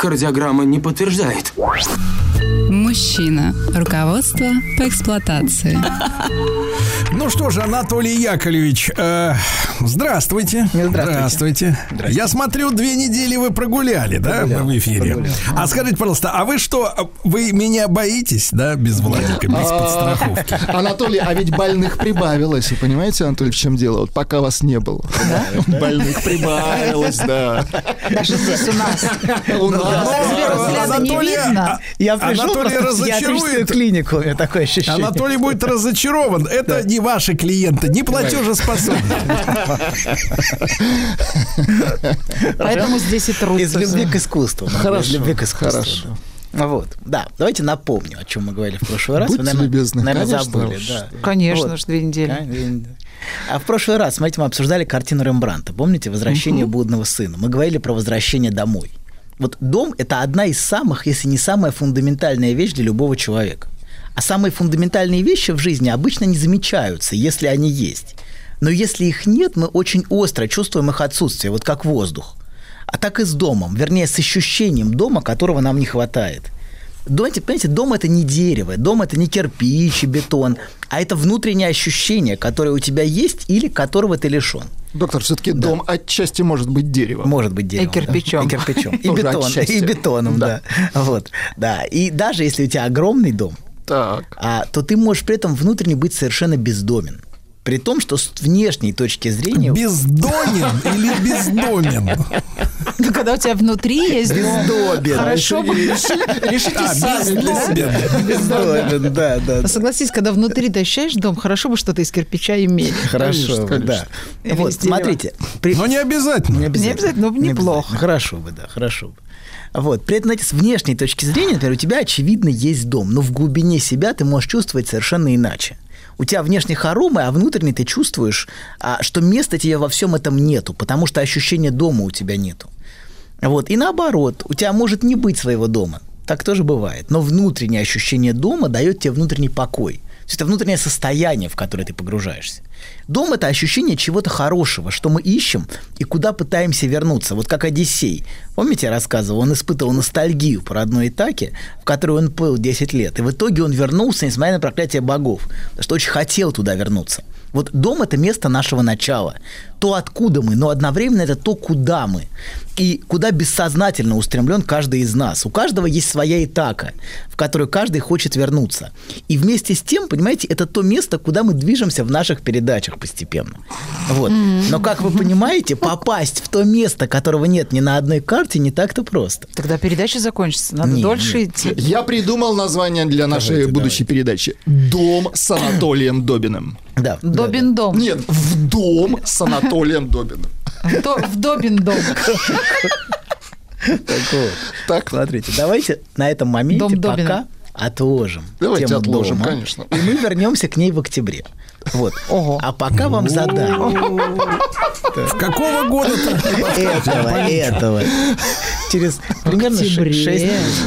Кардиограмма не подтверждает. Мужчина. Руководство по эксплуатации. Ну что же, Анатолий Яковлевич, э, здравствуйте. Здравствуйте. Я смотрю, две недели вы прогуляли, да, в эфире. А скажите, пожалуйста, а вы что, вы меня боитесь, да, без Владика, без подстраховки? Анатолий, а ведь больных прибавилось. Вы понимаете, Анатолий, в чем дело? Вот пока вас не было. Больных прибавилось, да. Даже здесь у нас. У нас. Анатолия- Я пришел Анатолий разочарует. клинику, у меня такое ощущение. Анатолий будет разочарован. Это не ваши клиенты, не платежеспособны. Поэтому здесь и трудно. Из любви к искусству. Из Хорошо, любви к искусству. хорошо. да. Вот, да. Давайте напомню, о чем мы говорили в прошлый раз. Будьте Вы, наверное, любезны, наверное, конечно, забыли, да. Конечно, Вот. две недели. А в прошлый раз, смотрите, мы обсуждали картину Рембранта. Помните «Возвращение блудного сына»? Мы говорили про возвращение домой. Вот дом – это одна из самых, если не самая фундаментальная вещь для любого человека. А самые фундаментальные вещи в жизни обычно не замечаются, если они есть. Но если их нет, мы очень остро чувствуем их отсутствие, вот как воздух. А так и с домом, вернее, с ощущением дома, которого нам не хватает. Думаете, понимаете, дом это не дерево, дом это не кирпич и бетон, а это внутреннее ощущение, которое у тебя есть или которого ты лишен. Доктор, все-таки дом отчасти может быть деревом. Может быть деревом. да. кирпичом. И кирпичом. И, бетон, и бетоном, да. Вот, да. И даже если у тебя огромный дом, Так. а, то ты можешь при этом внутренне быть совершенно бездомен. При том, что с внешней точки зрения... Бездонен или бездомен? Ну, когда у тебя внутри есть дом, Бездобен. хорошо бы... Решите А, сами для себя. Бездомен, да, да. Но Согласись, когда внутри ты ощущаешь дом, хорошо бы что-то из кирпича иметь. Хорошо, да. Вот, смотрите. Но не обязательно. Не обязательно. Но Не неплохо. Хорошо бы, да, хорошо бы. Вот. При этом, знаете, с внешней точки зрения, например, у тебя, очевидно, есть дом, но в глубине себя ты можешь чувствовать совершенно иначе. У тебя внешне хоромы, а внутренне ты чувствуешь, а, что места тебе во всем этом нету, потому что ощущения дома у тебя нету. Вот. И наоборот, у тебя может не быть своего дома. Так тоже бывает. Но внутреннее ощущение дома дает тебе внутренний покой. То есть это внутреннее состояние, в которое ты погружаешься. Дом – это ощущение чего-то хорошего, что мы ищем и куда пытаемся вернуться. Вот как Одиссей. Помните, я рассказывал, он испытывал ностальгию по родной Итаке, в которую он плыл 10 лет. И в итоге он вернулся, несмотря на проклятие богов, потому что очень хотел туда вернуться. Вот дом – это место нашего начала. То, откуда мы, но одновременно это то, куда мы. И куда бессознательно устремлен каждый из нас. У каждого есть своя Итака, в которую каждый хочет вернуться. И вместе с тем, понимаете, это то место, куда мы движемся в наших передачах постепенно. Вот. Но, как вы понимаете, попасть в то место, которого нет ни на одной карте, не так-то просто. Тогда передача закончится, надо Не, дольше не. идти. Я придумал название для нашей будущей передачи. «Дом с Анатолием Добиным». Да. Добин дом. Нет, в дом с Анатолием Добиным. До- В Добин дом. Так вот. Так, Смотрите, давайте на этом моменте Дом Добина. Отложим. Давайте тему отложим, дома, конечно. И мы вернемся к ней в октябре. Вот. Ого. А пока вам задание. В какого года-то? Этого, этого. Через примерно октябре. 6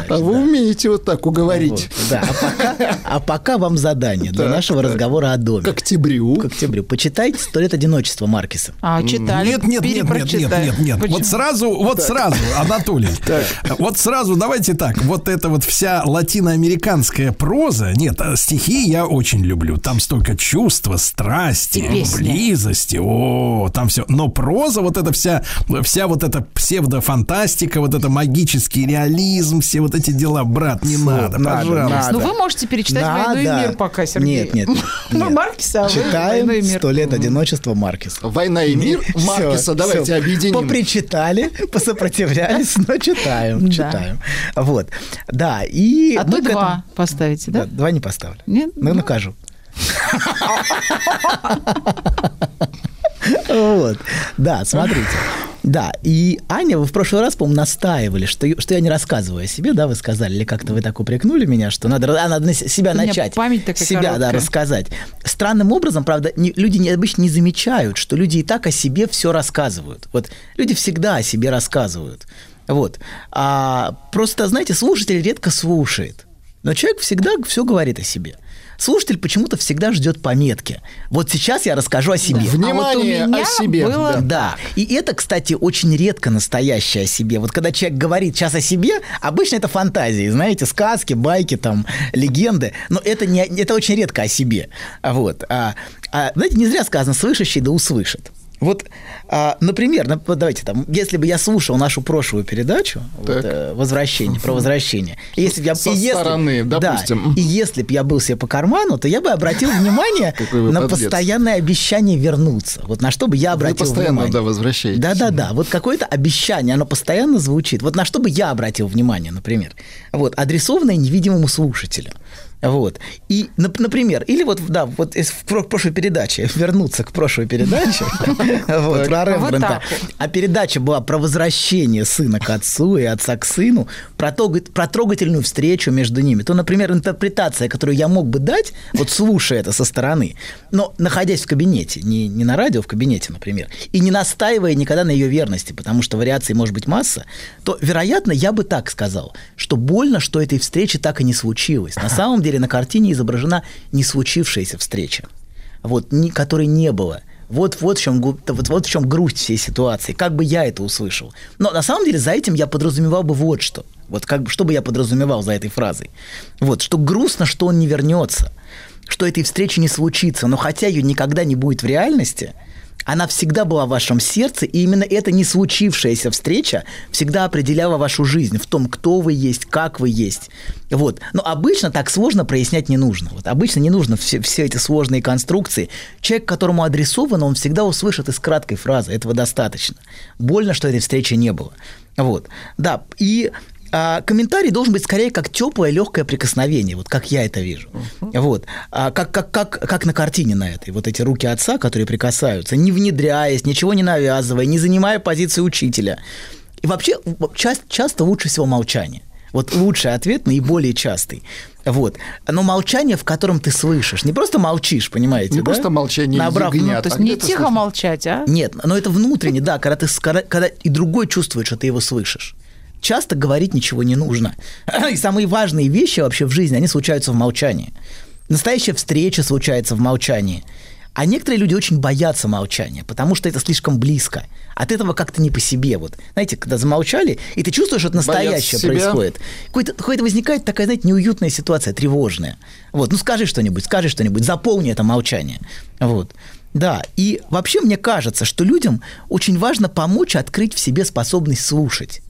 а вы умеете вот так уговорить. Да, а пока, а пока вам задание для нашего разговора о доме. К октябрю. К октябрю. Почитайте «Сто лет одиночества» Маркиса. А, читали, Нет, нет, нет, нет, нет, нет, нет. Вот сразу, вот сразу, Анатолий. Вот сразу, давайте так. Вот эта вот вся латиноамериканская проза, нет, а стихи я очень люблю. Там столько чувства, страсти, близости. О, там все. Но проза, вот эта вся, вся вот эта псевдофантастика, вот это магический реализм, все вот эти дела, брат, не надо, надо, пожалуйста. надо. Ну, вы можете перечитать «Войну и Надо. мир» пока, Сергей. Нет, нет, нет. Ну. Маркиса, а Читаем. «Сто лет одиночества» Маркиса. Война и мир Маркиса давайте объединим. Попричитали, посопротивлялись, но читаем, читаем. Вот. Да, и... А то два поставите, Да, да? два не поставлю. Нет? Ну, накажу. Вот. Да, смотрите. Да, и Аня, вы в прошлый раз, по-моему, настаивали, что, что я не рассказываю о себе, да, вы сказали, или как-то вы так упрекнули меня, что надо, а, надо на себя У начать. память такая Себя, да, короткая. рассказать. Странным образом, правда, не- люди не, обычно не замечают, что люди и так о себе все рассказывают. Вот люди всегда о себе рассказывают. Вот. А просто, знаете, слушатель редко слушает. Но человек всегда все говорит о себе. Слушатель почему-то всегда ждет пометки. Вот сейчас я расскажу о себе. Внимание А вот у меня о себе. было- Да. Да. И это, кстати, очень редко настоящее о себе. Вот когда человек говорит сейчас о себе, обычно это фантазии, знаете, сказки, байки, там, легенды. Но это, не, это очень редко о себе. Вот. А, а, знаете, не зря сказано «слышащий да услышит». Вот, а, например, нап- вот давайте там, если бы я слушал нашу прошлую передачу, вот, Так. э, возвращение, про возвращение, если бы я Со и если- стороны, да, допустим. и если бы я был себе по карману, то я бы обратил внимание вы на постоянное обещание вернуться. Вот на что бы я Вы обратил постоянно, внимание. да, возвращаетесь. Да-да-да, вот какое-то обещание, оно постоянно звучит. Вот на что бы я обратил внимание, например. Вот, адресованное невидимому слушателю. Вот. И, нап- например, или вот, да, вот из- прошлой передаче, вернуться к прошлой передаче, вот, про Рембрандта. А передача была про возвращение сына к отцу и отца к сыну, про трогательную встречу между ними. То, например, интерпретация, которую я мог бы дать, вот слушая это со стороны, но находясь в кабинете, не, не на радио, в кабинете, например, и не настаивая никогда на ее верности, потому что вариаций может быть масса, то, вероятно, я бы так сказал, что больно, что этой встречи так и не случилось. На самом деле на картине изображена не случившаяся встреча, вот, ни, которой не было. Вот, вот, в чем, вот, вот в чем грусть всей ситуации. Как бы я это услышал. Но на самом деле за этим я подразумевал бы вот что. Вот как бы, что бы я подразумевал за этой фразой. Вот, что грустно, что он не вернется, что этой встречи не случится, но хотя ее никогда не будет в реальности, она всегда была в вашем сердце, и именно эта не случившаяся встреча всегда определяла вашу жизнь в том, кто вы есть, как вы есть. Вот. Но обычно так сложно прояснять не нужно. Вот обычно не нужно все, все эти сложные конструкции. Человек, которому адресовано, он всегда услышит из краткой фразы. Этого достаточно. Больно, что этой встречи не было. Вот. Да, и а, комментарий должен быть скорее как теплое, легкое прикосновение, вот как я это вижу. Вот. А, как, как, как, как на картине на этой. Вот эти руки отца, которые прикасаются, не внедряясь, ничего не навязывая, не занимая позиции учителя. И вообще ча- часто лучше всего молчание. Вот лучший ответ, наиболее частый. Вот. Но молчание, в котором ты слышишь. Не просто молчишь, понимаете, Не да? просто молчание Набрав- ягнят, Ну, то есть а не тихо слышно. молчать, а? нет, но это внутренне, да, когда ты, когда и другой чувствует, что ты его слышишь. Часто говорить ничего не нужно. И самые важные вещи вообще в жизни, они случаются в молчании. Настоящая встреча случается в молчании. А некоторые люди очень боятся молчания, потому что это слишком близко. От этого как-то не по себе. Вот, знаете, когда замолчали, и ты чувствуешь, что это настоящее происходит. Какой-то, какой-то возникает такая, знаете, неуютная ситуация, тревожная. Вот, ну скажи что-нибудь, скажи что-нибудь, заполни это молчание. Вот. Да, и вообще мне кажется, что людям очень важно помочь открыть в себе способность слушать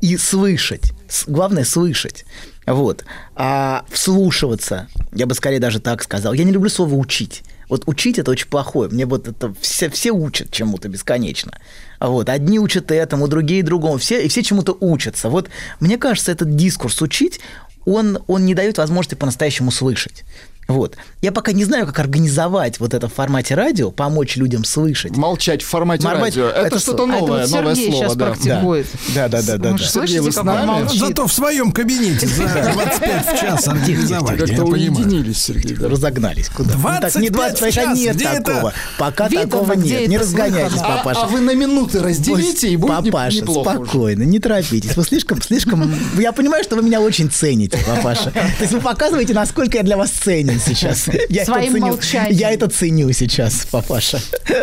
и слышать. Главное слышать. Вот. А вслушиваться, я бы скорее даже так сказал. Я не люблю слово учить. Вот учить это очень плохое. Мне вот это все, все учат чему-то бесконечно. Вот. Одни учат этому, другие другому. Все, и все чему-то учатся. Вот мне кажется, этот дискурс учить, он, он не дает возможности по-настоящему слышать. Вот. Я пока не знаю, как организовать вот это в формате радио, помочь людям слышать. Молчать в формате Морбать- радио. Это, это что-то А это новое, вот новое Сергей слово, сейчас да. практикует. Да, да, да, да. Да. вы слышите, с нами? Зато в своем кабинете за 25 в час организовали, я Как-то уединились, Сергей. да. Разогнались. Куда? Ну, так, не 25 25, а час, нет это? такого. Пока такого нет. Не это разгоняйтесь, слыхано. папаша. А, а вы на минуты разделите, и будет Папаша, спокойно, не торопитесь. Вы слишком, слишком... Я понимаю, что вы меня очень цените, папаша. То есть вы показываете, насколько я для вас ценен сейчас. Я это Своим ценю. молчанием. Я это ценю сейчас, папаша.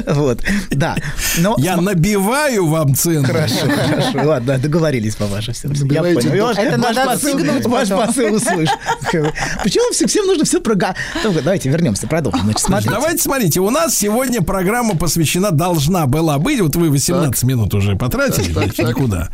Вот, да. Но Я набиваю вам цену. Хорошо, хорошо. Ладно, договорились, папаша. Все, я понял. Ваш- Это ваш надо посыл- Ваш посыл услышь. Почему все- всем нужно все прога... Давайте вернемся, продолжим. Значит, смотрите. Давайте смотрите, у нас сегодня программа посвящена, должна была быть, вот вы 18 минут уже потратили, значит, никуда.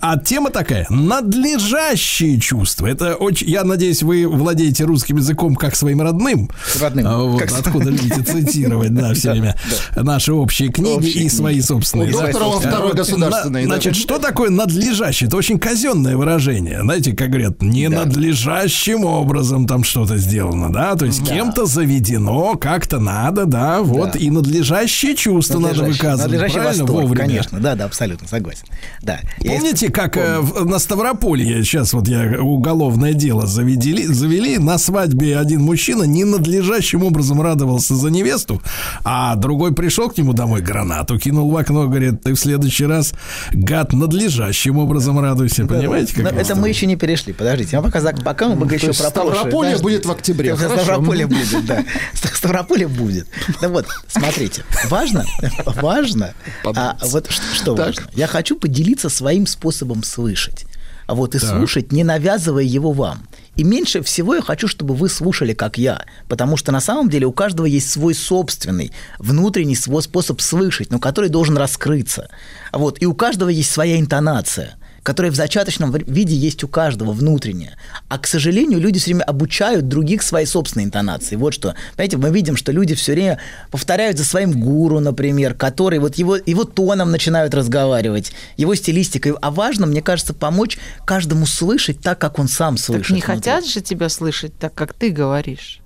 А тема такая, надлежащие чувства. Это очень, я надеюсь, вы владеете русским языком как к своим родным. Родным. А, вот, Как- откуда любите цитировать, да, все время наши общие книги и свои собственные. Доктора во второй государственной, на- да. Значит, что такое надлежащее? Это очень казенное выражение. Знаете, как говорят, не надлежащим образом там что-то сделано, да? То есть кем-то заведено, как-то надо, да, вот, и надлежащее чувство надо выказывать. правильно? восторг, конечно. Да, да, абсолютно согласен. Да. Помните, как э, на Ставрополье сейчас вот я уголовное дело заведели, завели на свадьбе один мужчина ненадлежащим образом радовался за невесту, а другой пришел к нему домой гранату кинул в окно, говорит, ты в следующий раз гад надлежащим образом радуйся, понимаете? Но Как это мы еще не перешли. Подождите, а пока, пока мы пока еще про Подожди. будет в октябре. Ставрополье будет, да. Ст- Ставрополье будет. Ну вот, смотрите, важно, важно, а, вот что важно. Я хочу поделиться своим способом слышать. А вот и слушать, не навязывая его вам. И меньше всего я хочу, чтобы вы слушали, как я. Потому что на самом деле у каждого есть свой собственный, внутренний свой способ слышать, но который должен раскрыться. Вот. И у каждого есть своя интонация которая в зачаточном виде есть у каждого внутренняя. А, к сожалению, люди все время обучают других своей собственной интонации. Вот что. Понимаете, мы видим, что люди все время повторяют за своим гуру, например, который вот его, его тоном начинают разговаривать, его стилистикой. А важно, мне кажется, помочь каждому слышать так, как он сам слышит. Так не внутри. хотят же тебя слышать так, как ты говоришь.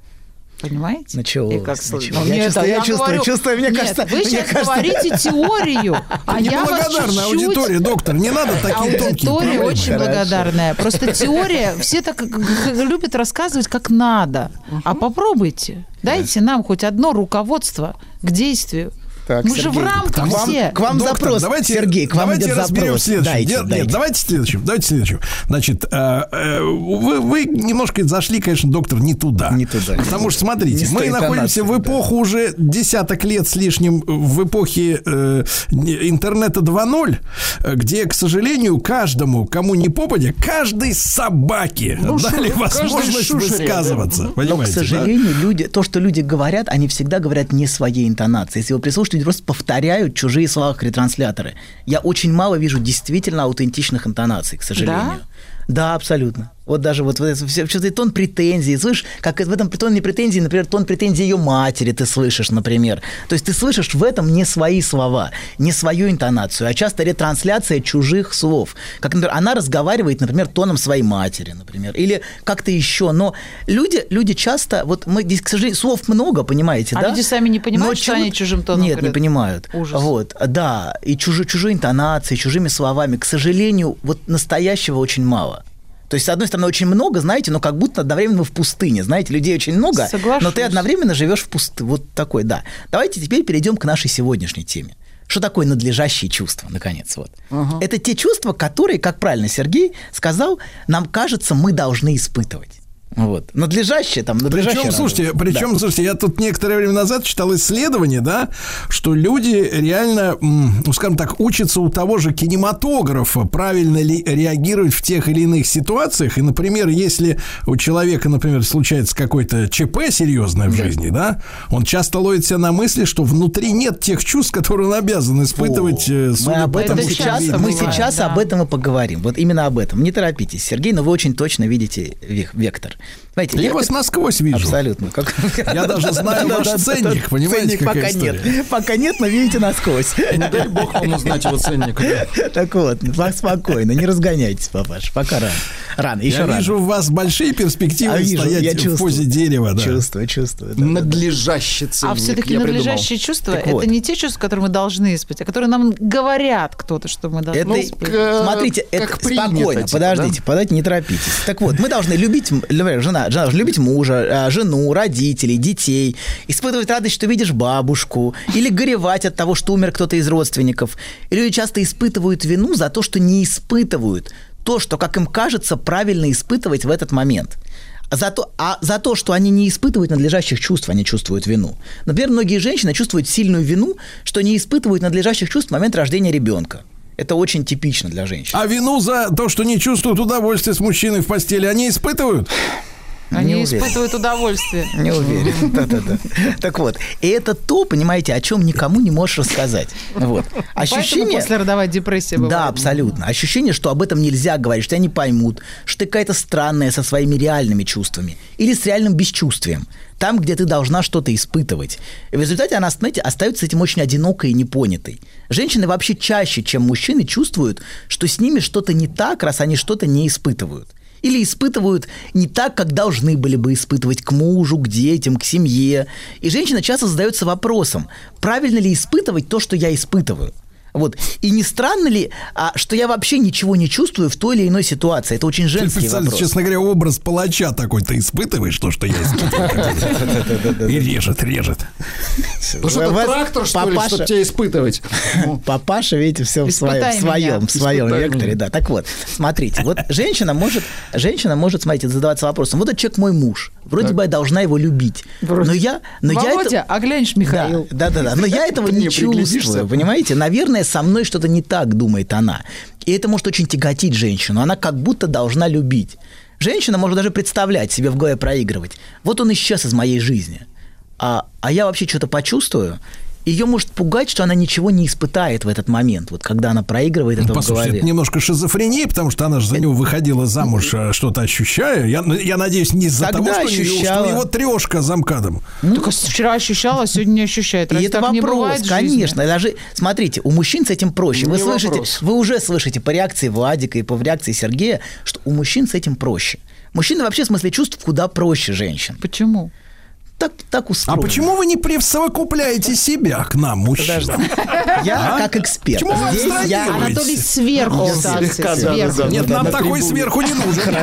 Понимаете? Началось, И как началось. слышно. Я Нет, чувствую, а я чувствую, говорю- чувствую, мне Нет, кажется, вы мне сейчас кажется- говорите теорию, а я вас чуть-чуть... аудитория, доктор, не надо такие тонкие Аудитория очень Хорошо. благодарная. Просто теория, все так любят рассказывать, как надо. А попробуйте. Дайте нам хоть одно руководство к действию. Так, Мы же Сергей, в рамках к вам- все. к вам Доктор, запрос, давайте, Сергей, к вам давайте идет разберем запрос. Дайте, Нет, дайте. Нет, давайте следующим. Давайте следующим. Значит, э, э, вы, вы немножко зашли, конечно, доктор, не туда. Не туда. Потому что, смотрите, Не мы находимся в эпоху уже десяток лет с лишним, в эпохе э, не- интернета 2.0, э, где, к сожалению, каждому, кому не попадя, каждой собаке Ну, дали шу- возможность шушере, да. высказываться. Но, к Понимаете, да? сожалению, люди, то, что люди говорят, они всегда говорят не своей интонацией. Если вы прислушаетесь, люди просто повторяют чужие слова как ретрансляторы. Я очень мало вижу действительно аутентичных интонаций, к сожалению. Да, абсолютно. Вот даже вот, вот что-то тон претензий, слышишь, как в этом тоне претензии, например, тон претензий ее матери ты слышишь, например. То есть ты слышишь в этом не свои слова, не свою интонацию, а часто ретрансляция чужих слов. Как, например, она разговаривает, например, тоном своей матери, например, или как-то еще. Но люди, люди часто, вот мы здесь, к сожалению, слов много, понимаете, А да? люди сами не понимают, Но что они чужим тоном Нет, не говорят? понимают. Ужас. Вот, да, и чужой, чужой интонацией, чужими словами. К сожалению, вот настоящего очень мало. То есть, с одной стороны, очень много, знаете, но как будто одновременно в пустыне. Знаете, людей очень много, Соглашусь. но ты одновременно живешь в пустыне. Вот такой, да. Давайте теперь перейдем к нашей сегодняшней теме. Что такое надлежащие чувства, наконец? Вот. Это те чувства, которые, как правильно Сергей сказал, нам кажется, мы должны испытывать. Вот. Надлежащее там, надлежащее. Причем, слушайте, причем, Да. слушайте, я тут некоторое время назад читал исследование, да, что люди реально, ну, скажем так, учатся у того же кинематографа, правильно ли реагировать в тех или иных ситуациях. И, например, если у человека, например, случается какой-то ЧП серьезное в жизни, да, он часто ловит себя на мысли, что внутри нет тех чувств, которые он обязан испытывать. э, Мы судя об по этом Это тому, что сейчас, часто мы видно. сейчас да. об этом и поговорим. Вот именно об этом. Не торопитесь, Сергей, но вы очень точно видите век- вектор. Знаете, Я вектор- вас насквозь вижу. Абсолютно. Как- Я даже знаю ваш ценник, понимаете, Ценник какая пока история? нет. Пока нет, но видите насквозь. Не дай бог вам узнать его ценник. Так вот, спокойно, не разгоняйтесь, папаш. Пока рано. Рано, еще Я вижу в вас большие перспективы А стоять я в чувствую. позе дерева. Да. Чувствую, чувствую. Надлежащий ценник. А все-таки я чувства Так это не те чувства, которые мы должны испытать, а которые нам говорят кто-то, что мы должны испытать. смотрите, как это спокойно, типа, подождите, подождите, не торопитесь. Так вот, мы должны любить, например, жена, жена любить мужа, а, жену, родителей, детей, испытывать радость, что видишь бабушку, или горевать от того, что умер кто-то из родственников. И люди часто испытывают вину за то, что не испытывают то, что, как им кажется, правильно испытывать в этот момент. За то, а за то, что они не испытывают надлежащих чувств, они чувствуют вину. Например, многие женщины чувствуют сильную вину, что не испытывают надлежащих чувств в момент рождения ребенка. Это очень типично для женщин. А вину за то, что не чувствуют удовольствия с мужчиной в постели, они испытывают? Они Не испытывают удовольствие. Не уверен. Да-да-да. Так вот, и это то, понимаете, о чем никому не можешь рассказать. Вот. Поэтому Ощущение... послеродовая депрессия бывает. Да, абсолютно. Ощущение, что об этом нельзя говорить, что тебя не поймут, что ты какая-то странная со своими реальными чувствами или с реальным бесчувствием. Там, где ты должна что-то испытывать. В результате она, знаете, остается этим очень одинокой и непонятой. Женщины вообще чаще, чем мужчины, чувствуют, что с ними что-то не так, раз они что-то не испытывают. Или испытывают не так, как должны были бы испытывать к мужу, к детям, к семье. И женщина часто задается вопросом, правильно ли испытывать то, что я испытываю. Вот. И не странно ли, а, что я вообще ничего не чувствую в той или иной ситуации? Это очень Ты женский специально, вопрос. честно говоря, образ палача такой ты испытываешь, то, что я испытываю. И режет, режет. Ну что, трактор, что ли, чтобы тебя испытывать? Папаша, видите, все в своем, в своем, векторе, да. Так вот, смотрите, вот женщина может, женщина может, смотрите, задаваться вопросом, вот этот человек мой муж, вроде бы я должна его любить, но я, но я Володя, это... а глянешь, Михаил. Да, да, да, но я этого не чувствую, понимаете? Наверное, со мной что-то не так, думает она. И это может очень тяготить женщину. Она как будто должна любить. Женщина может даже представлять себе в голове проигрывать. Вот он исчез из моей жизни. А, а я вообще что-то почувствую. Ее может пугать, что она ничего не испытает в этот момент, вот когда она проигрывает это в Ну, Послушайте, голове. это немножко шизофрения, потому что она же за него выходила замуж, э, что-то ощущая. Я, я надеюсь, не из-за Тогда того, что, у него- что ощущала. у него трешка замкадом. Только вчера ощущала, а сегодня не ощущает. И Разве это вопрос, в конечно. Даже, смотрите, у мужчин с этим проще. Вы Не слышите, вопрос. вы уже слышите по реакции Владика и по реакции Сергея, что у мужчин с этим проще. Мужчины вообще в смысле чувств куда проще женщин. Почему? Так, так А устроено. почему вы не присовокупляете себя к нам, мужчинам? Подожди. Я А? как эксперт. Почему вы Здесь я... Анатолий сверху Он ставится, слегка, да, сверху. да, да. Нет, на- нам на такой трибуне. сверху не нужен.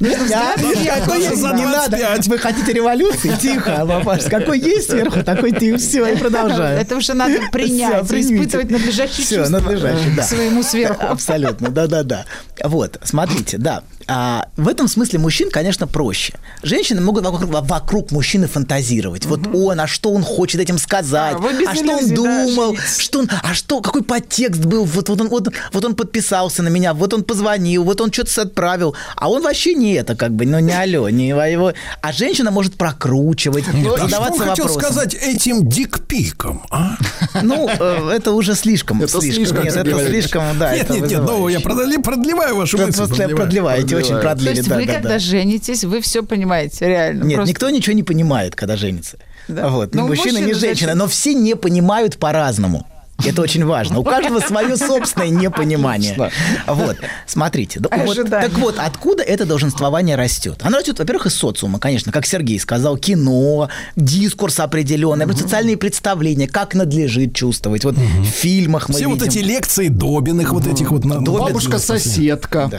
Я- какой тоже есть, за не надо. 25. Вы хотите революции? Тихо, папаш. Какой есть сверху, такой ты. Все, и продолжаю. Это уже надо принять, примите. испытывать надлежащие Всё, чувства надлежащие, да. своему сверху. Абсолютно, да-да-да. Вот, смотрите, да. А, в этом смысле мужчин, конечно, проще. Женщины могут вокруг, вокруг мужчины фантазировать. Вот он, а что он хочет этим сказать? А, а что он да, думал? что он, а что, какой подтекст был? Вот, вот, он, вот, вот он подписался на меня, вот он позвонил, вот он что-то отправил. А он вообще не это, как бы, ну не алло, не его. А женщина может прокручивать, А что он задаваться хотел вопросом. сказать этим дикпиком, а? Ну, э, это уже слишком. Это слишком, Нет, это слишком, да. Нет, это нет, нет, ну я продлеваю вашу мысль. Просто продлеваете, очень То продлили, есть да, вы, да, когда да. женитесь, вы все понимаете, реально. Нет, Просто- никто ничего не понимает, когда женится. Да. Вот. Ни Ну, мужчина, ни мужчина женщина. зачем? Но все не понимают по-разному. Это очень важно. У каждого свое собственное непонимание. Вот, смотрите. так вот, откуда это долженствование растет? Оно растет, во-первых, из социума, конечно, как Сергей сказал, кино, дискурс определенный, социальные представления, как надлежит чувствовать. Вот в фильмах мы Все вот эти лекции Добиных, вот этих вот... на- Бабушка-соседка.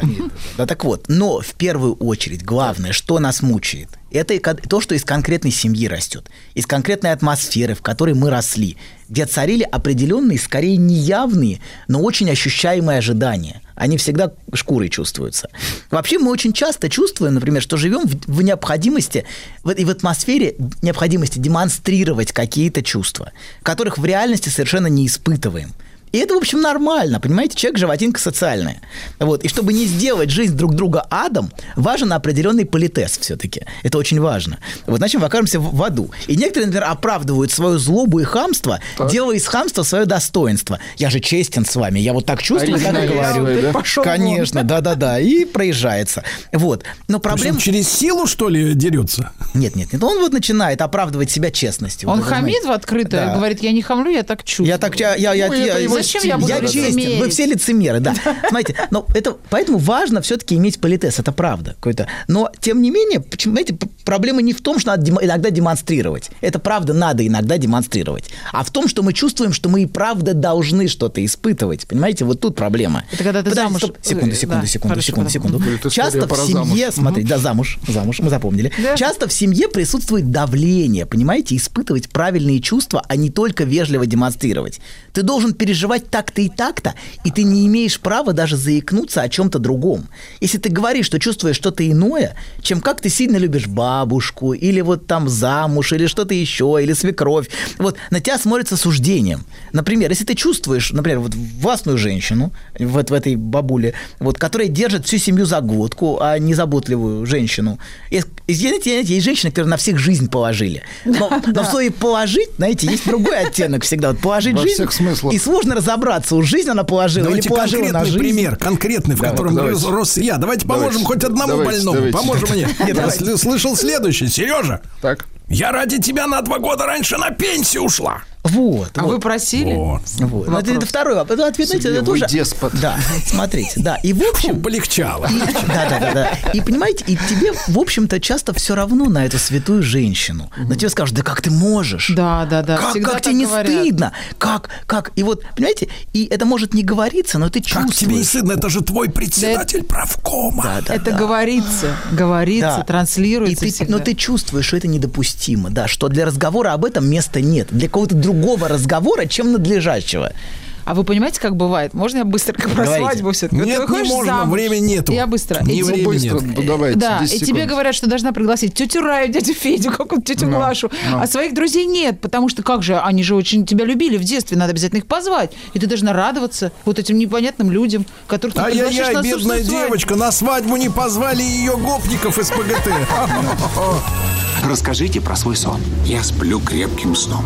Да, так вот. Но в первую очередь главное, что нас мучает, это то, что из конкретной семьи растет, из конкретной атмосферы, в которой мы росли, где царили определенные, скорее неявные, но очень ощущаемые ожидания. Они всегда шкурой чувствуются. Вообще мы очень часто чувствуем, например, что живем в, в необходимости в, и в атмосфере необходимости демонстрировать какие-то чувства, которых в реальности совершенно не испытываем. И это, в общем, нормально, понимаете, человек животинка социальная. Вот. И чтобы не сделать жизнь друг друга адом, важен определенный политез все-таки. Это очень важно. Вот иначе мы окажемся в, в аду. И некоторые, например, оправдывают свою злобу и хамство, делая из хамства свое достоинство. Я же честен с вами, я вот так чувствую, так и говорю. да? Пошел. Конечно, да-да-да. И проезжается. Вот. Но проблема... через силу, что ли, дерется? Нет, нет, нет. Он вот начинает оправдывать себя честностью. Он Вот хамит знаете. в открытое, Да. говорит, я не хамлю, я так чувствую. Я так, я, я, я, Ну, я- Зачем я буду я честен, вы все лицемеры, да. Смотрите, но это, поэтому важно все-таки иметь политез, это правда. Какой-то. Но, тем не менее, почему, знаете, проблема не в том, что надо иногда демонстрировать. Это правда надо иногда демонстрировать. А в том, что мы чувствуем, что мы и правда должны что-то испытывать. Понимаете, вот тут проблема. Это когда ты Подожди, замуж- стоп. Секунду, э, секунду, да, секунду, хорошо, секунду, секунду. Часто в семье, замуж. смотри, да, замуж, замуж, мы запомнили. Да. Часто в семье присутствует давление, понимаете, испытывать правильные чувства, а не только вежливо демонстрировать. Ты должен переживать бывать так-то и так-то, и ты не имеешь права даже заикнуться о чем-то другом. Если ты говоришь, что чувствуешь что-то иное, чем как ты сильно любишь бабушку, или вот там замуж, или что-то еще, или свекровь, вот на тебя смотрится суждением. Например, если ты чувствуешь, например, вот властную женщину, вот в этой бабуле, вот, которая держит всю семью за глотку, а не заботливую женщину. Есть, знаете, есть женщины, которые на всех жизнь положили. Но, но в слове положить, знаете, есть другой оттенок всегда. Вот положить Во жизнь. всех смыслах. И сложно разобраться, уж жизнь она положила Давайте или положила на конкретный жизнь. пример, конкретный, в Да, котором давайте. рос, я. Давайте поможем Давайте, хоть одному давайте, больному. давайте. Поможем мне. Нет, Я давайте. слышал следующее. Сережа, Так. я ради тебя на два года раньше на пенсию ушла. Вот. А вот. вы просили? Вот. Вот. Но это, это второй вопрос. Это ответ, знаете, Сергей, это тоже... деспот. Да, смотрите, да. И в Фу, общем... полегчало. Да, да, да, да. И понимаете, и тебе, в общем-то, часто все равно на эту святую женщину. На тебе скажут, да как ты можешь? Да, да, да. Как, как тебе не говорят. стыдно? Как, как? И вот, понимаете, и это может не говориться, но ты чувствуешь. Как тебе не стыдно? Это же твой председатель правкома. Да, да, Это да. говорится, говорится, Да. транслируется И ты, всегда. но ты чувствуешь, что это недопустимо, да, что для разговора об этом места нет, для какого-то другого разговора, чем надлежащего. А вы понимаете, как бывает? Можно я быстро про свадьбу все-таки? Нет, не можно, времени нету. Я быстро. Не И времени Быстро, нет. давайте, Да, 10 и тебе секунд. говорят, что должна пригласить тетю Раю, дядю Федю, какую-то тетю Ну, Глашу. ну. А своих друзей нет, потому что как же, они же очень тебя любили в детстве, надо обязательно их позвать. И ты должна радоваться вот этим непонятным людям, которых ты приглашаешь Ай-яй-яй, на бедная девочка, на свадьбу не позвали ее гопников из ПГТ. Расскажите про свой сон. Я сплю крепким сном.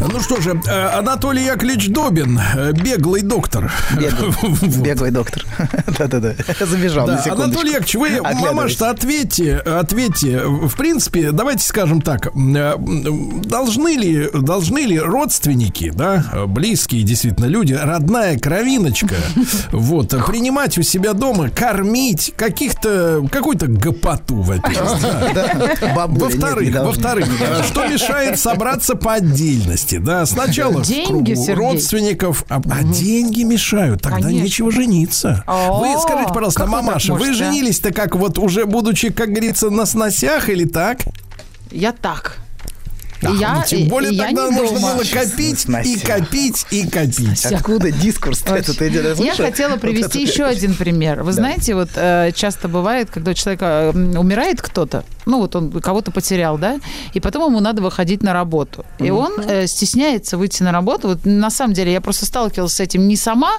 Ну что же, э, Анатолий Яковлевич Добин, э, беглый доктор. Беглый, беглый доктор. Да-да-да. Забежал Да, на секундочку. Анатолий Яковлевич, вы, Оглядываясь. мамаш-то, ответьте, ответьте. В принципе, давайте скажем так, э, должны ли, должны ли родственники, да, близкие действительно люди, родная кровиночка, вот, принимать у себя дома, кормить каких-то, какую-то гопоту, во-первых, Во-вторых, во-вторых, что мешает собраться по отдельности, да, сначала в Деньги, кругу родственников, а, а деньги мешают, тогда Конечно. нечего жениться. О, Вы скажите, пожалуйста, вы мамаша, вы женились-то как вот уже будучи, как говорится, на сносях или так? Я так. А, я, ну, тем более и я тогда нужно дома. было копить и копить и копить. Откуда дискурс этот идет? Я хотела Вот привести это- еще один пример. Вы знаете, вот э, часто бывает, когда у человека м, умирает кто-то, ну вот он кого-то потерял, да, и потом ему надо выходить на работу. И он э, стесняется выйти на работу. Вот на самом деле я просто сталкивалась с этим не сама,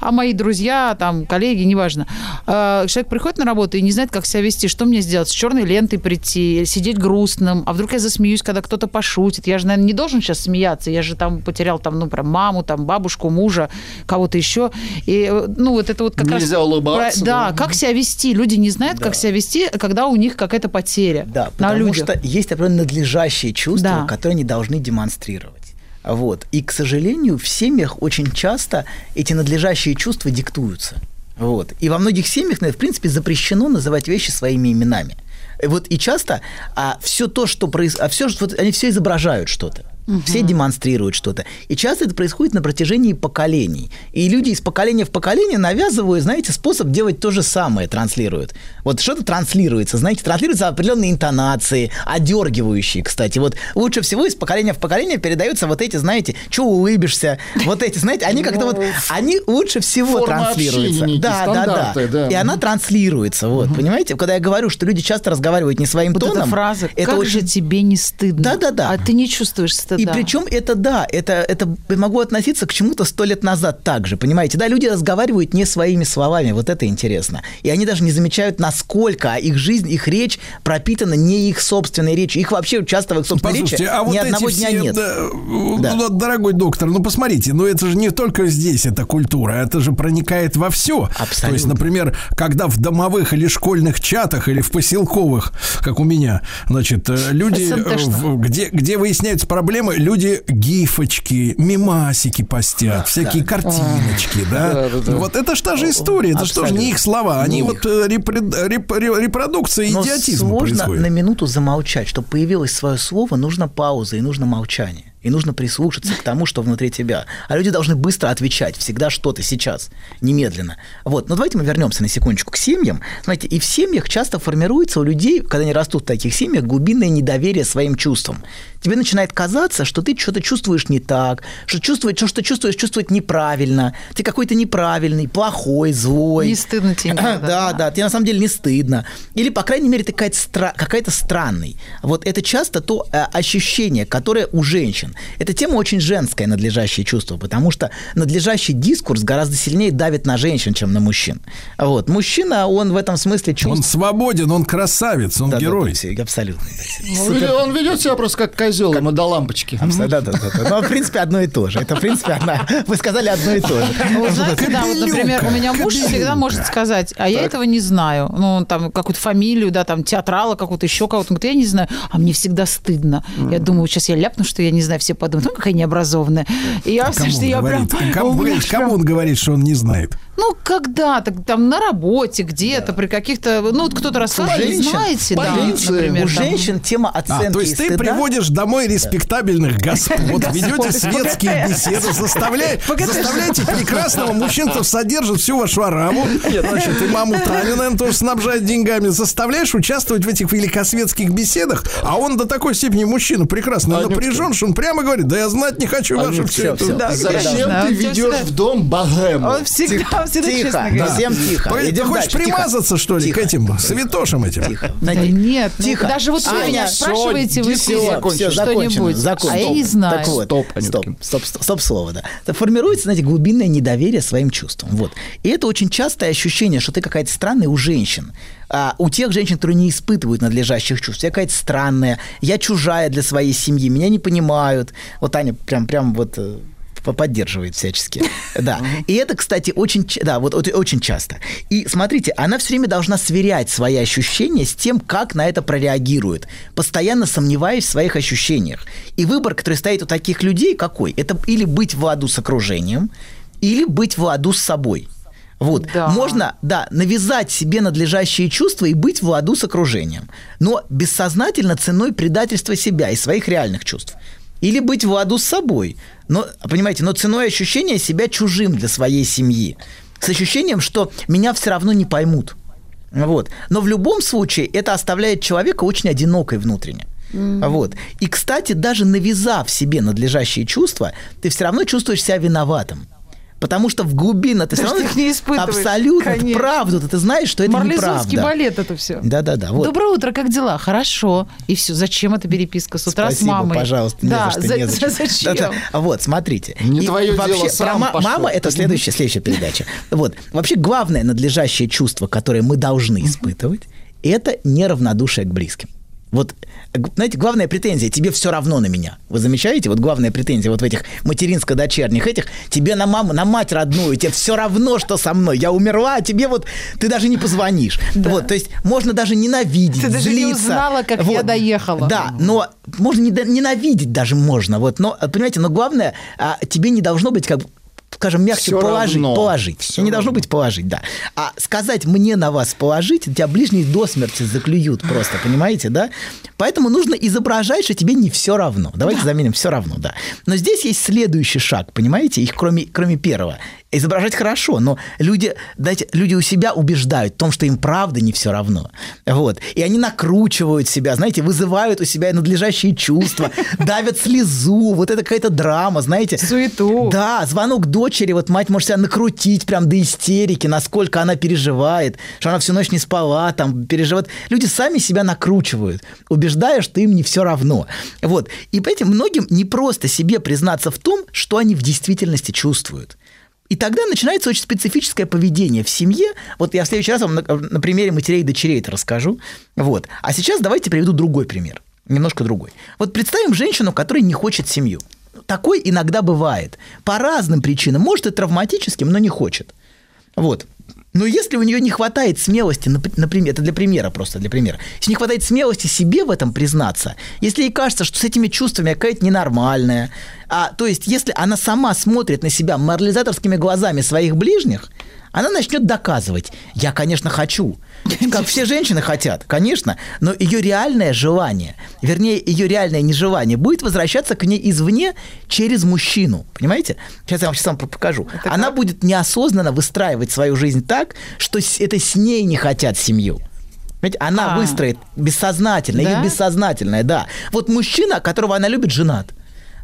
а мои друзья, там, коллеги, неважно. Э, человек приходит на работу и не знает, как себя вести, что мне сделать, с черной лентой прийти, сидеть грустным, а вдруг я засмеюсь, когда кто-то пошутит. Я же, наверное, не должен сейчас смеяться, я же там потерял там, ну, прям маму, там, бабушку, мужа, кого-то еще. И, э, ну, вот это вот как раз... Нельзя улыбаться, Про- Да, да. как себя вести. Люди не знают, как себя вести, когда у них какая-то потеря Да, на потому людях. что есть определенно надлежащие чувства, Да. которые они должны демонстрировать. Вот. И, к сожалению, в семьях очень часто эти надлежащие чувства диктуются. Вот. И во многих семьях, наверное, в принципе, запрещено называть вещи своими именами. И вот и часто а, все то, что происходит, а все, вот они все изображают что-то. Все демонстрируют что-то. И часто это происходит на протяжении поколений. И люди из поколения в поколение навязывают, знаете, способ делать то же самое, транслируют. Вот что-то транслируется, знаете, транслируются определенные интонации, одергивающие, кстати. Вот лучше всего из поколения в поколение передаются вот эти, знаете, что улыбишься, вот эти, знаете, они как-то вот, они лучше всего транслируются. Да, да, да. да. И она транслируется, вот, понимаете? Когда я говорю, что люди часто разговаривают не своим тоном, фраза, это как же тебе не стыдно? Да-да-да. А ты не чувствуешь стыда. И причем это да, это, это могу относиться к чему-то сто лет назад также, понимаете? Да, люди разговаривают не своими словами, вот это интересно. И они даже не замечают, насколько их жизнь, их речь пропитана не их собственной речью. Их вообще часто в их собственной Послушайте, речи а вот ни одного все, дня нет. да, Да. ну, дорогой доктор, ну посмотрите, ну это же не только здесь эта культура, это же проникает во все. То есть, Абсолютно. например, когда в домовых или школьных чатах или в поселковых, как у меня, значит, э, люди, э, где, где выясняются проблемы, люди гифочки, мимасики постят, всякие картиночки, да? Да, да, да. Вот это ж та же история, это что же не их слова, они Не вот э, репро- реп- ре- репродукция Но идиотизма сложно происходит. на минуту замолчать. Чтобы появилось свое слово, нужно пауза и нужно молчание. И нужно прислушаться к тому, что внутри тебя. А люди должны быстро отвечать, всегда что-то сейчас, немедленно. Вот, но давайте мы вернемся на секундочку к семьям. Смотрите, и в семьях часто формируется у людей, когда они растут в таких семьях, глубинное недоверие своим чувствам. Тебе начинает казаться, что ты что-то чувствуешь не так, что чувствуешь, что, что чувствуешь, чувствовать неправильно, ты какой-то неправильный, плохой, злой. Не стыдно тебе никогда, Да, да, тебе на самом деле не стыдно. Или, по крайней мере, ты какая-то, стра- какая-то странный. Вот это часто то э, ощущение, которое у женщин. Эта тема очень женская, надлежащее чувство, потому что надлежащий дискурс гораздо сильнее давит на женщин, чем на мужчин. Вот. Мужчина, он в этом смысле Он чувствует... свободен, он красавец, он Да, да, герой. да, все, абсолютно. да, Ну, Он ведет себя просто как козел, ему до лампочки. Абсолютно, да, да, да. Но, в принципе, одно и то же. Это, в принципе, одна... Вы сказали одно и то же. Вы знаете, да, вот, например, у меня муж всегда может сказать, а я этого не знаю. Ну, он там какую-то фамилию, да, там театрала какого-то, еще кого-то. Он говорит, я не знаю, а мне всегда стыдно. Я думаю, сейчас я ляпну, что я не знаю, все подумают, ну, какая необразованная. И я, А Кому что я говорит? прям... Кому, кому он говорит, что он не знает? Ну, когда так там на работе где-то, при каких-то... Ну, вот кто-то рассказывает, женщин, знаете, да, например, У там. женщин тема А, оценки то есть ты стыда- приводишь домой респектабельных господ, ведете светские беседы, заставляете, заставляете прекрасного мужчину, содержит всю вашу араву, значит, и маму Таню, наверное, тоже снабжает деньгами, заставляешь участвовать в этих великосветских беседах, а он до такой степени мужчина прекрасно напряжен, что он прямо говорит, да я знать не хочу вашу. Да, Зачем да, ты ведешь в дом богему? Он всегда, он всегда Тихо, честно да. говорит. всем тихо. Погоди, Ты Идем хочешь дальше, тихо. примазаться, что ли, к Тихо. этим святошам этим? Тихо. Да нет, ну, Тихо. даже вот вы меня спрашиваете, вы все закончено, что-нибудь, закончено. а я не знаю. Так вот, Стоп, стоп, стоп, стоп, слово, да. Формируется, знаете, глубинное недоверие своим чувствам. Вот. И это очень частое ощущение, что ты какая-то странная у женщин. А у тех женщин, которые не испытывают надлежащих чувств. Я какая-то странная, я чужая для своей семьи, меня не понимают. Вот Аня прям, прям вот э, поддерживает всячески. Да. И это, кстати, очень, да, вот, вот очень часто. И смотрите, она все время должна сверять свои ощущения с тем, как на это прореагирует, постоянно сомневаясь в своих ощущениях. И выбор, который стоит у таких людей, какой? Это или быть в ладу с окружением, или быть в ладу с собой. Вот. Да. Можно, да, навязать себе надлежащие чувства и быть в ладу с окружением, но бессознательно ценой предательства себя и своих реальных чувств. Или быть в ладу с собой, но, понимаете, но ценой ощущения себя чужим для своей семьи. С ощущением, что меня все равно не поймут. Вот. Но в любом случае это оставляет человека очень одинокой внутренне. Вот. И, кстати, даже навязав себе надлежащие чувства, ты все равно чувствуешь себя виноватым. Потому что в глубине ты все Потому равно ты их не испытываешь, абсолютно конечно. правду, ты знаешь, что это Марлезонский неправда. балет это все. Да-да-да. Вот. Доброе утро, как дела? Хорошо. И все. Зачем эта переписка с утра Спасибо, с мамой? пожалуйста, не да, за что, не за что. зачем? Да-да. Вот, смотрите. Не твое дело, вообще, сам про. Мама – это следующая, следующая передача. Вот. Вообще, главное надлежащее чувство, которое мы должны испытывать, это неравнодушие к близким. Вот, г- знаете, главная претензия, тебе все равно на меня. Вы замечаете? Вот главная претензия вот в этих материнско-дочерних этих, тебе на маму, на мать родную, тебе все равно, что со мной. Я умерла, а тебе вот, ты даже не позвонишь. Вот, то есть можно даже ненавидеть, Ты даже не злиться. узнала, как я доехала. Да, но можно не ненавидеть даже можно. Вот, но, понимаете, но главное, а, тебе не должно быть как скажем, мягче Всё положить, равно. положить. Всё не должно быть положить, да. А сказать мне на вас положить, тебя ближние до смерти заклюют просто, понимаете, да? Поэтому нужно изображать, что тебе не все равно. Давайте заменим все равно, да. Но здесь есть следующий шаг, понимаете, их кроме, кроме первого. Изображать хорошо, но люди, дайте, люди у себя убеждают в том, что им правда не все равно. Вот. И они накручивают себя, знаете, вызывают у себя надлежащие чувства, давят слезу, вот это какая-то драма, знаете. Суету. Да, звонок дочери, вот мать может себя накрутить прям до истерики, насколько она переживает, что она всю ночь не спала, там, переживает. Люди сами себя накручивают, убеждая, что им не все равно. Вот. И поэтому многим не просто себе признаться в том, что они в действительности чувствуют. И тогда начинается очень специфическое поведение в семье. Вот я в следующий раз вам на, на примере матерей и дочерей это расскажу. Вот. А сейчас давайте приведу другой пример. Немножко другой. Вот представим женщину, которая не хочет семью. Такой иногда бывает. По разным причинам. Может, и травматическим, но не хочет. Вот. Но если у нее не хватает смелости, нап- например, это для примера просто, для примера, если не хватает смелости себе в этом признаться, если ей кажется, что с этими чувствами какая-то ненормальная, а, то есть если она сама смотрит на себя морализаторскими глазами своих ближних, она начнет доказывать. Я, конечно, хочу. Как все женщины хотят, конечно, но ее реальное желание, вернее, ее реальное нежелание будет возвращаться к ней извне через мужчину. Понимаете? Сейчас я вам сейчас вам покажу. Это она как? будет неосознанно выстраивать свою жизнь так, что это с ней не хотят семью. Понимаете, она А. выстроит бессознательно, Да? ее бессознательное, да. Вот мужчина, которого она любит, женат.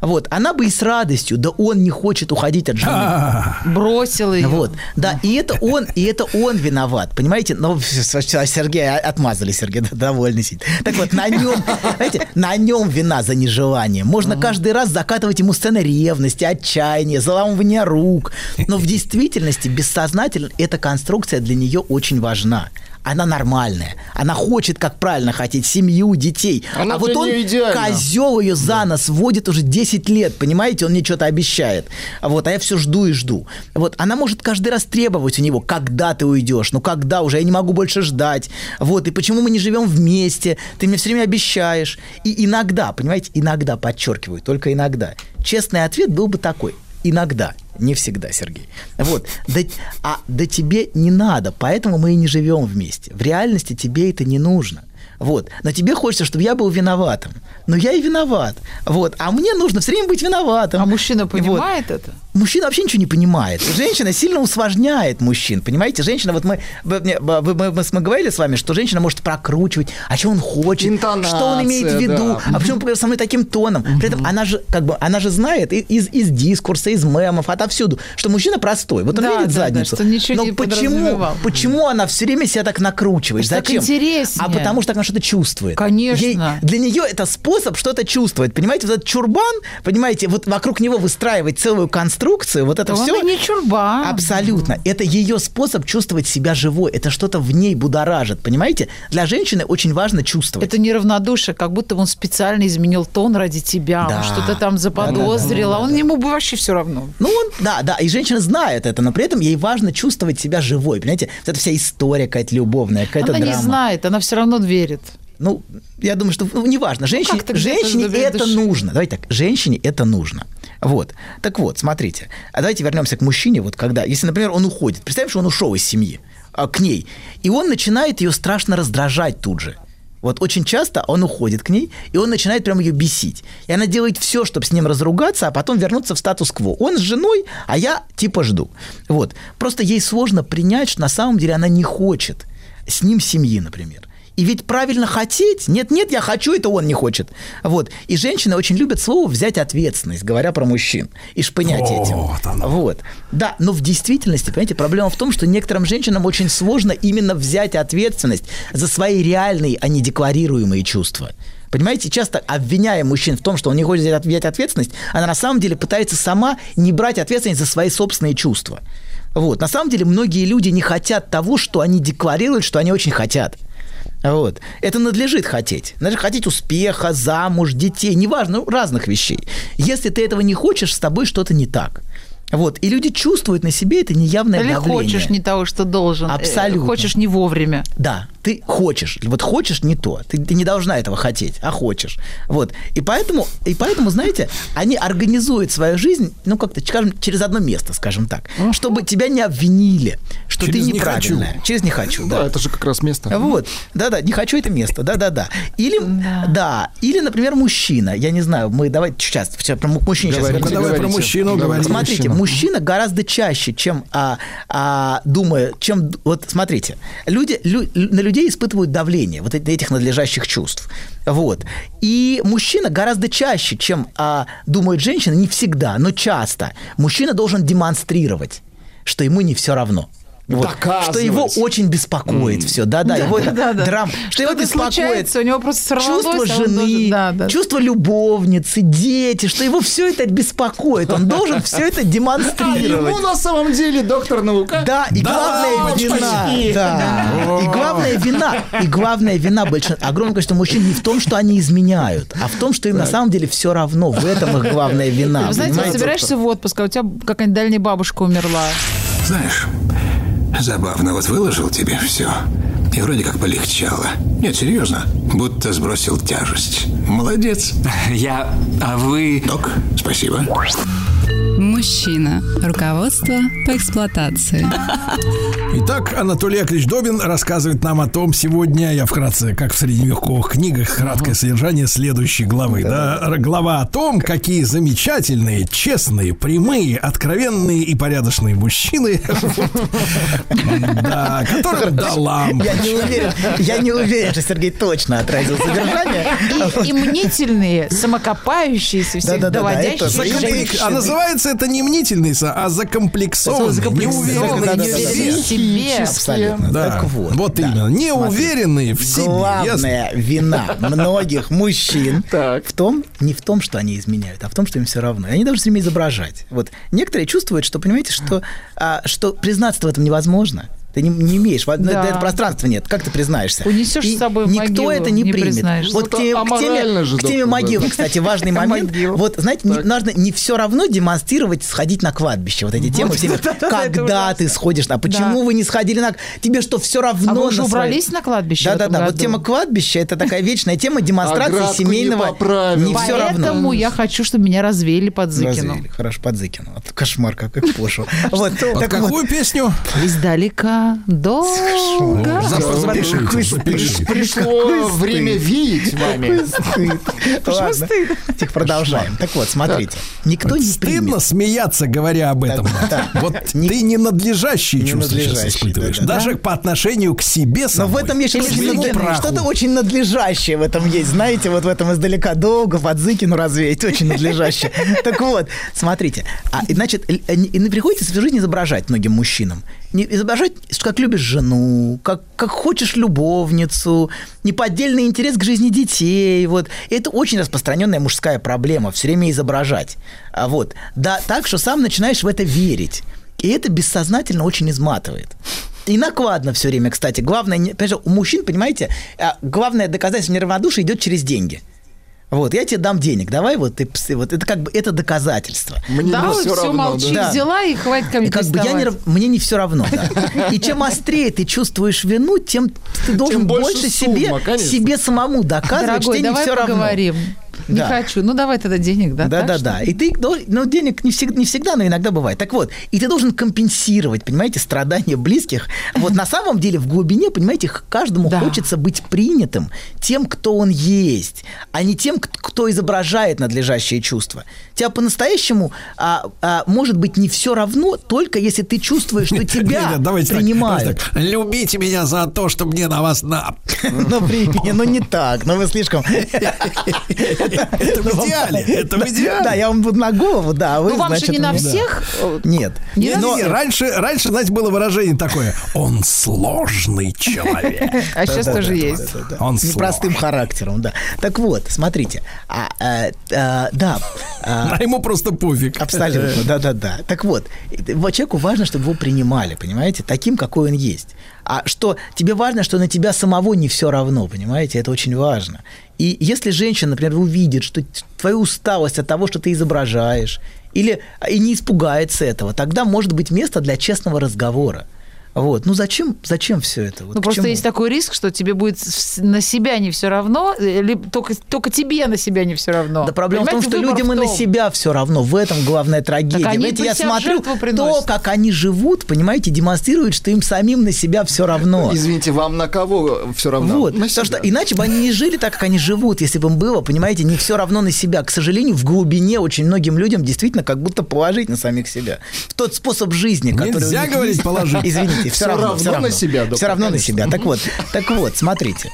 Вот, она бы и с радостью, да он не хочет уходить от жены. А, Бросил ее. Вот, да, и это он, и это он виноват, понимаете? Но Сергей отмазали, Сергей довольный сидит. Так вот, на нем, знаете, на нем вина за нежелание. Можно каждый раз закатывать ему сцены ревности, отчаяния, заламывания рук. Но в действительности бессознательно эта конструкция для нее очень важна. Она нормальная. Она хочет, как правильно хотеть, семью, детей. Она а вот он козел ее за нос водит уже 10 лет, понимаете? Он мне что-то обещает. Вот, а я все жду и жду. Вот, она может каждый раз требовать у него, когда ты уйдешь, ну когда уже, я не могу больше ждать. Вот, и почему мы не живем вместе? Ты мне все время обещаешь. И иногда, понимаете, иногда, подчеркиваю, только иногда. Честный ответ был бы такой. Иногда. Не всегда, Сергей. Вот. Да, а да тебе не надо, поэтому мы и не живем вместе. В реальности тебе это не нужно. Вот. Но тебе хочется, чтобы я был виноватым. Но я и виноват. Вот. А мне нужно все время быть виноватым. А мужчина Вот. понимает это? Мужчина вообще ничего не понимает. Женщина сильно усложняет мужчин. Понимаете, женщина, вот мы, вы- мы, мы, мы говорили с вами, что женщина может прокручивать, а что он хочет, Интонация, что он имеет в виду, да. а почему он говорит со мной таким тоном. При этом она же, как бы, она же знает из, из дискурса, из мемов, отовсюду, что мужчина простой. Вот он Да, видит да, да, задницу. что ничего Но не почему, почему она все время себя так накручивает? Что так Зачем? интереснее. А потому что она что-то чувствует. Конечно. Ей- для нее это способ что-то чувствовать. Понимаете, вот этот чурбан, понимаете, вот вокруг него выстраивать целую конструкцию, вот это Он все. не чурбан. Абсолютно. Это ее способ чувствовать себя живой. Это что-то в ней будоражит, понимаете? Для женщины очень важно чувствовать. Это неравнодушие, как будто он специально изменил тон ради тебя, Да. он что-то там заподозрил, а он ему бы вообще все равно. Ну, он, да, да, и женщина знает это, но при этом ей важно чувствовать себя живой, понимаете? Вот эта вся история какая-то любовная, какая-то Она драма. не знает, она все равно верит. Ну, я думаю, что ну, неважно. Женщине, где-то женщине в глубине это души. нужно. Давайте так, женщине это нужно. Вот. Так вот, смотрите. А давайте вернемся к мужчине. Вот когда, если, например, он уходит, представим, что он ушел из семьи а, к ней, и он начинает ее страшно раздражать тут же. Вот очень часто он уходит к ней, и он начинает прям ее бесить. И она делает все, чтобы с ним разругаться, а потом вернуться в статус-кво. Он с женой, а я типа жду. Вот. Просто ей сложно принять, что на самом деле она не хочет с ним семьи, например. И ведь правильно хотеть, нет, нет, я хочу, это он не хочет. Вот. И женщины очень любят слово взять ответственность, говоря про мужчин, и шпынять Вот этим. оно. Вот. Да, но в действительности, понимаете, проблема в том, что некоторым женщинам очень сложно именно взять ответственность за свои реальные, а не декларируемые чувства. Понимаете, часто обвиняя мужчин в том, что он не хочет взять взять ответственность, она на самом деле пытается сама не брать ответственность за свои собственные чувства. Вот. На самом деле многие люди не хотят того, что они декларируют, что они очень хотят. Вот. Это надлежит хотеть. Надлежит хотеть успеха, замуж, детей, неважно, ну, разных вещей. Если ты этого не хочешь, с тобой что-то не так. Вот. И люди чувствуют на себе это неявное Или давление. хочешь не того, что должен. э, Абсолютно. Хочешь не вовремя. Да, ты хочешь. Вот хочешь не то. Ты, ты не должна этого хотеть, а хочешь. Вот. И поэтому, и поэтому, знаете, они организуют свою жизнь, ну, как-то, скажем, через одно место, скажем так, чтобы тебя не обвинили, что Через ты «не хочу». неправильная. Через не хочу, да. Да, это же как раз место. Вот, да-да, не хочу это место, да-да-да. Или, да. или, например, мужчина, я не знаю, мы давайте сейчас, сейчас про мужчин сейчас Говорите, Ну, давай про говорите. мужчину Давай. говорим. Смотрите, мужчина. мужчина гораздо чаще, чем а, а, думая, чем вот смотрите, люди лю- на людей испытывают давление вот эти- этих надлежащих чувств, вот. И мужчина гораздо чаще, чем а, думают женщины, не всегда, но часто, мужчина должен демонстрировать, что ему не все равно. Вот. Доказывать. Что его очень беспокоит все, да-да, его это да-да. драм, что его Что-то беспокоит случается, у него просто сорвалось, чувство а он жены, должен- да, да. чувство любовницы, дети, что его все это беспокоит, он должен все это А демонстрировать. ему на самом деле доктор наука. Да, и главная почти. вина. Да. И главная вина, и главная вина большинства, огромное количество мужчин не в том, что они изменяют, а в том, что им на самом деле все равно. В этом их главная вина. Вы знаете, вот собираешься в отпуск, а у тебя какая-нибудь дальняя бабушка умерла. Знаешь, забавно, вот выложил тебе все. И вроде как полегчало. Нет, серьезно, будто сбросил тяжесть. Молодец. Я... А вы... Док, спасибо. Мужчина. Руководство по эксплуатации. Итак, Анатолий Яковлевич Добин рассказывает нам о том сегодня, я вкратце, как в средневековых книгах, краткое содержание следующей главы. Да, глава о том, какие замечательные, честные, прямые, откровенные и порядочные мужчины, да, которым до лампочки. Я не уверен, я не уверен, что Сергей точно отразил содержание. И, и мнительные, самокопающиеся, доводящие. А называется это не мнительный, а закомплексованный, неуверенный в себе. Абсолютно. Да, Так вот. вот да. именно, неуверенные в себе. ясно? Главная вина многих мужчин Так. в том, не в том, что они изменяют, а в том, что им все равно. И они должны себя изображать. Вот некоторые чувствуют, что, понимаете, что, а, что признаться в этом невозможно. Ты не, не имеешь, Да. это пространства нет. Как ты признаешься? Унесешь И с собой в Никто могилу, это не, не примет. признаешься. Вот к Ну, теме, это к теме- же, к теме могилы, кстати, важный момент. Вот, знаете, не, нужно не все равно демонстрировать, сходить на кладбище. Вот эти темы. всеми. это Когда ты сходишь на... Почему вы не сходили на... Тебе что, все равно А вы уже на убрались на кладбище Да-да-да, вот тема кладбища это такая вечная тема демонстрации семейного. Не все равно. Поэтому я хочу, чтобы меня развеяли под Зыкину. Хорошо, под Зыкину. Вот Кошмар, как пошло. Вот, Под вот. какую песню? Издалека, долго. Запишите. стыд. Пришло время видеть вами. Стыд. Ладно. Теперь продолжаем. Так вот, смотрите. Никто не Стыдно смеяться, говоря об этом. Вот ты ненадлежащие Не чувства сейчас испытываешь. Даже по отношению к себе Но самой. в этом есть что-то очень, надлежащее в этом есть. Знаете, вот в этом издалека долго под Зыкину развеять. Очень надлежащее. Так вот, смотрите. А, значит, и приходится всю жизнь изображать многим мужчинам. Не изображать, как любишь жену, как, как хочешь любовницу, неподдельный интерес к жизни детей. Вот. И это очень распространенная мужская проблема, все время изображать. А вот. Да, так, что сам начинаешь в это верить. И это бессознательно очень изматывает. И накладно все время, кстати. Главное, у мужчин, понимаете, а, главное доказательство неравнодушия идет через деньги. Вот, я тебе дам денег, давай вот ты псы, вот это как бы это доказательство. Мне Да, не вот все все равно. молчи, да. взяла и хватит ко мне И как бы я не, мне не все равно, да. И чем острее ты чувствуешь вину, тем ты должен больше больше, сумма, себе, конечно. себе самому доказывать, что Дорогой, тебе не давай все равно. поговорим. Не Да. хочу. Ну, давай тогда денег, да? Да, так да, что да. И ты, ну, денег не всегда, не всегда, но иногда бывает. Так вот, и ты должен компенсировать, понимаете, страдания близких. Вот на самом деле в глубине, понимаете, каждому Да. хочется быть принятым тем, кто он есть, а не тем, кто изображает надлежащие чувства. Тебя по-настоящему а, а, может быть не все равно, только если ты чувствуешь, что тебя Нет, давайте так, принимают. давайте так. Любите меня за то, что мне на вас на. Ну, ну не так, ну вы слишком... Это в идеале. Это в идеале. Да, я вам буду на голову, да. а Ну, вам же не на всех. э, Нет. Всех. раньше, раньше, знаете, было выражение такое. Он сложный человек. А сейчас тоже есть. Он непростым характером, да. Так вот, смотрите, а, э, э, да, а, А ему просто пофиг. абсолютно, да-да-да. Так вот человеку важно, чтобы его принимали, понимаете, таким, какой он есть. А что тебе важно, что на тебя самого не все равно, понимаете, это очень важно. И если женщина, например, увидит, что твою усталость от того, что ты изображаешь, или и не испугается этого, тогда может быть место для честного разговора. Вот. Ну зачем, зачем все это? Вот Ну, просто чему? есть такой риск, что тебе будет на себя не все равно, или только, только тебе на себя не все равно. Да проблема в том, Понимаете, что людям в и на том. себя все равно. В этом главная трагедия. Так они Знаете, я смотрю, то, как они живут, понимаете, демонстрирует, что им самим на себя все равно. Извините, вам на кого все равно? Вот, На потому себя. что иначе бы они не жили так, как они живут, если бы им было, понимаете, не все равно на себя. К сожалению, в глубине очень многим людям действительно как будто положить на самих себя. В тот способ жизни, который... у Нельзя них говорить есть. положить. Извините, все Всё равно, равно всё равно. на себя, доктор, Все равно на конечно. себя. Так вот, так вот, смотрите.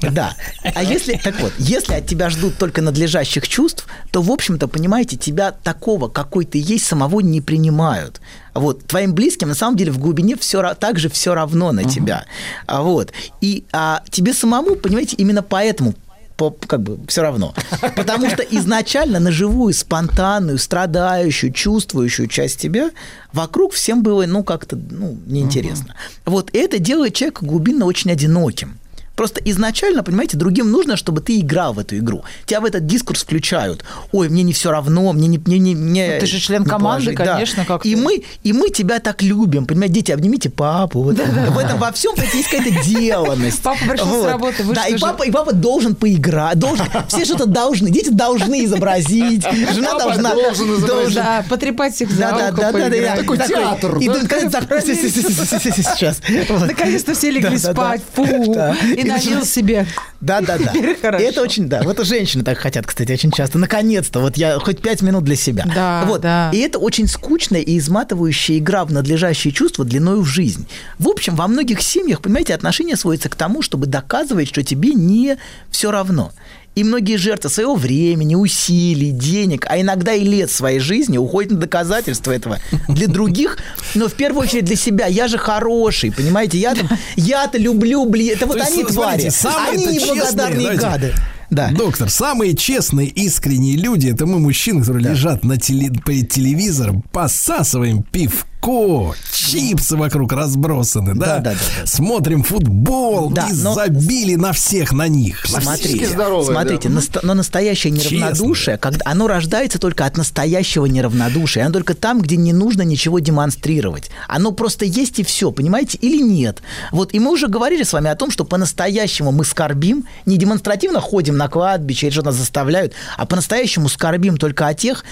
Да. А если, так вот, если от тебя ждут только надлежащих чувств, то, в общем-то, понимаете, тебя такого, какой ты есть, самого не принимают. Вот. Твоим близким, на самом деле, в глубине все, также все равно на тебя. А Вот. И а, тебе самому, понимаете, именно поэтому по- как бы все равно. Потому что изначально на живую, спонтанную, страдающую, чувствующую часть тебя вокруг всем было, ну, как-то, ну, неинтересно. Вот это делает человека глубинно очень одиноким. Просто изначально, понимаете, другим нужно, чтобы ты играл в эту игру. Тебя в этот дискурс включают. Ой, мне не все равно, мне не... Мне, не, мне ну, ты же член команды, положить. Да. конечно, как и мы, и мы тебя так любим, понимаете, дети, обнимите папу. Вот. В этом во всем есть какая-то деланность. Папа пришел Вот. с работы, вы Да, и папа, и папа должен поиграть, должен, все что-то должны, дети должны изобразить, жена Папа должна... должен изобразить. Да, потрепать их за Да, да, да, да, да. Такой театр, И да? Наконец-то все легли Да, да, да. спать, фу, Да. и налил себе. Да, да, да. Хорошо. Это очень, да. Вот и женщины так хотят, кстати, очень часто. Наконец-то, вот я хоть пять минут для себя. Да, вот. да. И это очень скучная и изматывающая игра в надлежащие чувства длиною в жизнь. В общем, во многих семьях, понимаете, отношения сводятся к тому, чтобы доказывать, что тебе не все равно. И многие жертвы своего времени, усилий, денег, а иногда и лет своей жизни уходят на доказательства этого для других, но в первую очередь для себя. Я же хороший, понимаете? Я-то, я-то люблю, блин. Это вот есть, они смотрите, твари. Они неблагодарные гады. Да. Доктор, самые честные, искренние люди это мы, мужчины, которые лежат на теле- перед телевизором, посасываем пивко, чипсы вокруг разбросаны, да? Да, да, да, да. Смотрим футбол Да, и но- забили на всех на них. На Смотрите, всех. здоровые, смотрите, да. наста- но настоящее неравнодушие, когда оно рождается только от настоящего неравнодушия, оно только там, где не нужно ничего демонстрировать. Оно просто есть и все, понимаете, или нет. Вот, и мы уже говорили с вами о том, что по-настоящему мы скорбим, не демонстративно ходим на кладбище или что нас заставляют, а по-настоящему скорбим только о тех,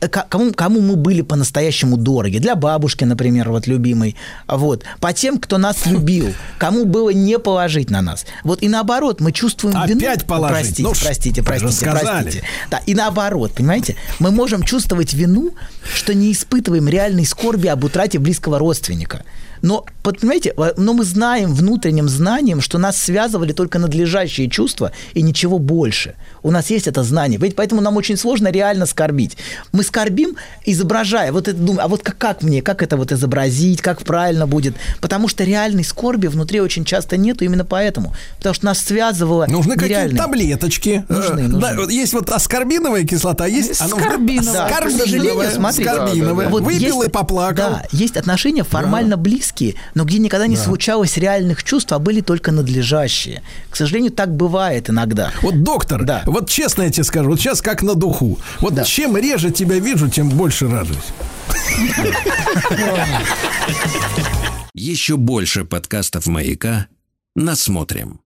э, ко- кому, кому мы были по-настоящему дороги. Для бабушки, например, вот любимой. Вот. По тем, кто нас любил, кому было не положить на нас. Вот и наоборот, мы чувствуем вину. Опять положить. Простите, Ну, простите, простите, простите. Да, и наоборот, понимаете, мы можем чувствовать вину, что не испытываем реальной скорби об утрате близкого родственника. Но, понимаете, но мы знаем внутренним знанием, что нас связывали только надлежащие чувства и ничего больше. У нас есть это знание. Ведь поэтому нам очень сложно реально скорбить. Мы скорбим, изображая, вот это думаю, а вот как, как мне, как это вот изобразить, как правильно будет. Потому что реальной скорби внутри очень часто нету именно поэтому. Потому что нас связывало Нужны какие-то таблеточки. Нужны, Э, нужны. да, есть вот аскорбиновая кислота, есть Скорбиновая. Да, к Скорбиновая, сожалению, смотрите, скорбиновая. вот Выпил есть- и поплакал. Да, есть отношения формально близкие, но где никогда не случалось реальных чувств, а были только надлежащие. К сожалению, так бывает иногда. Вот, доктор, Да. вот честно я тебе скажу, вот сейчас как на духу. Вот Да. чем реже тебя вижу, тем больше радуюсь. Еще больше подкастов «Маяка» насмотрим.